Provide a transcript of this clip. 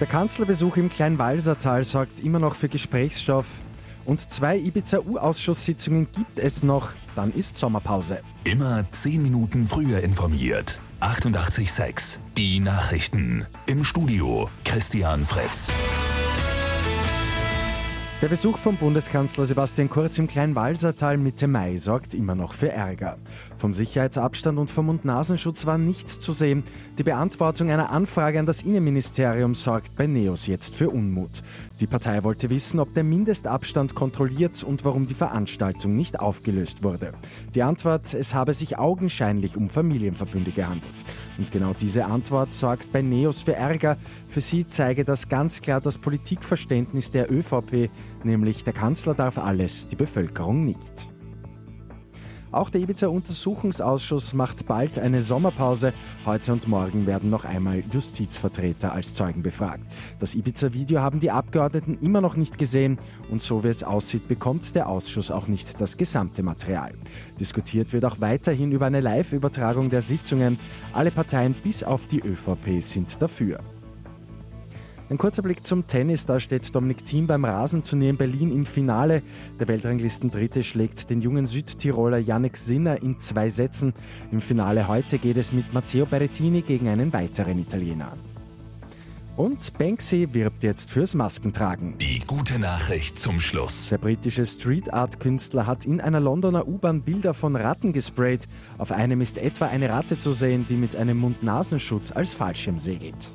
Der Kanzlerbesuch im Kleinwalsertal sorgt immer noch für Gesprächsstoff. Und zwei Ibiza-U-Ausschusssitzungen gibt es noch. Dann ist Sommerpause. Immer zehn Minuten früher informiert. 88.6 Die Nachrichten. Im Studio Christian Fritz. Der Besuch von Bundeskanzler Sebastian Kurz im Kleinwalsertal Mitte Mai sorgt immer noch für Ärger. Vom Sicherheitsabstand und vom Mund-Nasenschutz war nichts zu sehen. Die Beantwortung einer Anfrage an das Innenministerium sorgt bei Neos jetzt für Unmut. Die Partei wollte wissen, ob der Mindestabstand kontrolliert und warum die Veranstaltung nicht aufgelöst wurde. Die Antwort, es habe sich augenscheinlich um Familienverbünde gehandelt. Und genau diese Antwort sorgt bei Neos für Ärger. Für sie zeige das ganz klar das Politikverständnis der ÖVP, nämlich der Kanzler darf alles, die Bevölkerung nicht. Auch der Ibiza-Untersuchungsausschuss macht bald eine Sommerpause. Heute und morgen werden noch einmal Justizvertreter als Zeugen befragt. Das Ibiza-Video haben die Abgeordneten immer noch nicht gesehen und so wie es aussieht, bekommt der Ausschuss auch nicht das gesamte Material. Diskutiert wird auch weiterhin über eine Live-Übertragung der Sitzungen. Alle Parteien bis auf die ÖVP sind dafür. Ein kurzer Blick zum Tennis. Da steht Dominik Thiem beim Rasenturnier in Berlin im Finale. Der Weltranglisten-Dritte schlägt den jungen Südtiroler Yannick Sinner in zwei Sätzen. Im Finale heute geht es mit Matteo Berrettini gegen einen weiteren Italiener. Und Banksy wirbt jetzt fürs Maskentragen. Die gute Nachricht zum Schluss. Der britische Street Art Künstler hat in einer Londoner U-Bahn Bilder von Ratten gesprayt. Auf einem ist etwa eine Ratte zu sehen, die mit einem Mund-Nasenschutz als Fallschirm segelt.